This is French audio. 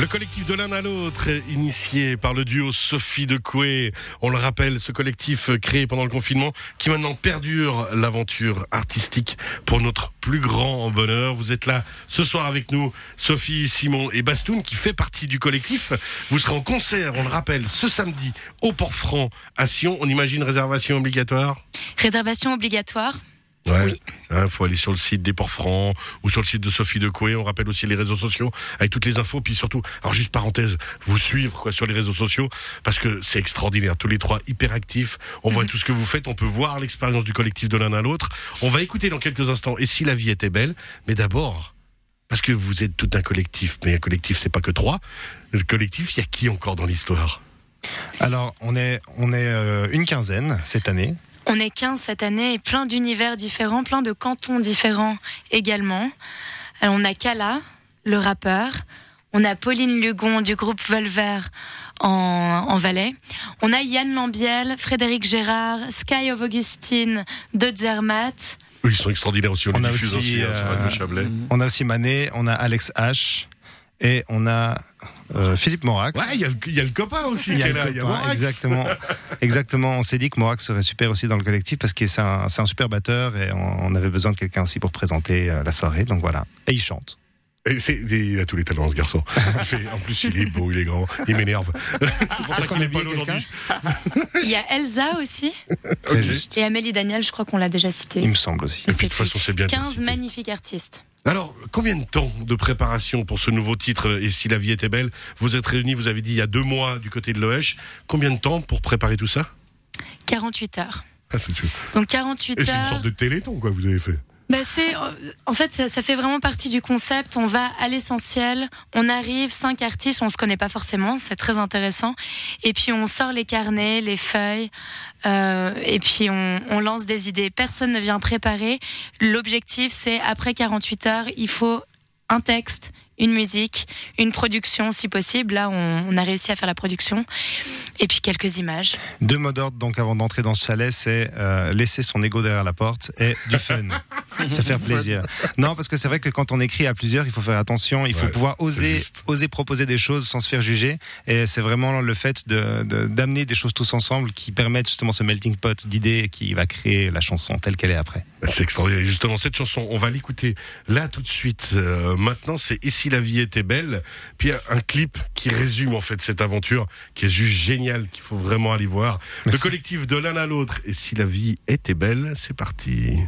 Le collectif de l'un à l'autre, initié par le duo Sophie de Coué. On le rappelle, ce collectif créé pendant le confinement qui maintenant perdure l'aventure artistique pour notre plus grand bonheur. Vous êtes là ce soir avec nous, Sophie, Simon et Bastoun, qui fait partie du collectif. Vous serez en concert, on le rappelle, ce samedi au Port-Franc à Sion. On imagine réservation obligatoire? Réservation obligatoire. Ouais. Oui. Hein, faut aller sur le site des Ports Francs ou sur le site de Sophie de Coué. On rappelle aussi les réseaux sociaux avec toutes les infos. Puis surtout, alors juste parenthèse, vous suivre quoi sur les réseaux sociaux parce que c'est extraordinaire. Tous les trois hyper actifs. On voit tout ce que vous faites. On peut voir l'expérience du collectif de l'un à l'autre. On va écouter dans quelques instants. Et si la vie était belle? Mais d'abord, parce que vous êtes tout un collectif. Mais un collectif, c'est pas que trois. Le collectif, il y a qui encore dans l'histoire? Alors, on est, on est euh, une quinzaine cette année. On est 15 cette année et plein d'univers différents, plein de cantons différents également. Alors, on a Kala, le rappeur. On a Pauline Lugon du groupe Volver en, en Valais. On a Yann Lambiel, Frédéric Gérard, Sky of Augustine de Zermatt. Oui, ils sont extraordinaires aussi. On, a diffuse aussi, aussi hein, euh. On a aussi Manet, on a Alex H. Et on a euh, Philippe Morax. Ouais, il y, a le- il y a le copain aussi qui est là. Il y a copain, Morax. exactement, exactement. On s'est dit que Morax serait super aussi dans le collectif parce que c'est un, c'est un super batteur et on, on avait besoin de quelqu'un aussi pour présenter euh, la soirée. Donc voilà. Et il chante. C'est, il a tous les talents, ce garçon. Il fait- en plus, il est beau, il est grand, il m'énerve. c'est pour ça qu'on n'est pas là aujourd'hui. Il y a Elsa aussi Très Ok. juste. et Amélie Daniel, je crois qu'on l'a déjà cité. Il me semble aussi. Et puis, de toute façon, c'est bien de le 15 citer. magnifiques artistes. Alors, combien de temps de préparation pour ce nouveau titre Et si la vie était belle? Vous êtes réunis, vous avez dit, il y a deux mois du côté de l'OH. Combien de temps pour préparer tout ça? 48 heures. ah, c'est, Donc 48 Et c'est une heures. sorte de téléthon, quoi, vous avez fait. Bah c'est, euh, en fait, ça, ça fait vraiment partie du concept. On va à l'essentiel. On arrive, cinq artistes, on se connaît pas forcément, c'est très intéressant. Et puis on sort les carnets, les feuilles, euh, et puis on, on lance des idées. Personne ne vient préparer. L'objectif, c'est après 48 heures, il faut un texte, une musique, une production si possible. Là, on, on a réussi à faire la production. Et puis quelques images. Deux mots d'ordre donc avant d'entrer dans ce chalet, c'est euh, laisser son ego derrière la porte et du fun, se faire plaisir. Non, parce que c'est vrai que quand on écrit à plusieurs, il faut faire attention, il faut Ouais, pouvoir oser, oser proposer des choses sans se faire juger. Et c'est vraiment le fait de de- d'amener des choses tous ensemble qui permettent justement ce melting pot d'idées qui va créer la chanson telle qu'elle est après. C'est extraordinaire. Et Justement, cette chanson, on va l'écouter là tout de suite. Euh, maintenant, c'est Et si la vie était belle? Puis il y a un clip qui résume en fait cette aventure, qui est juste génial, qu'il faut vraiment aller voir. Le collectif de l'un à l'autre. Et si la vie était belle, c'est parti.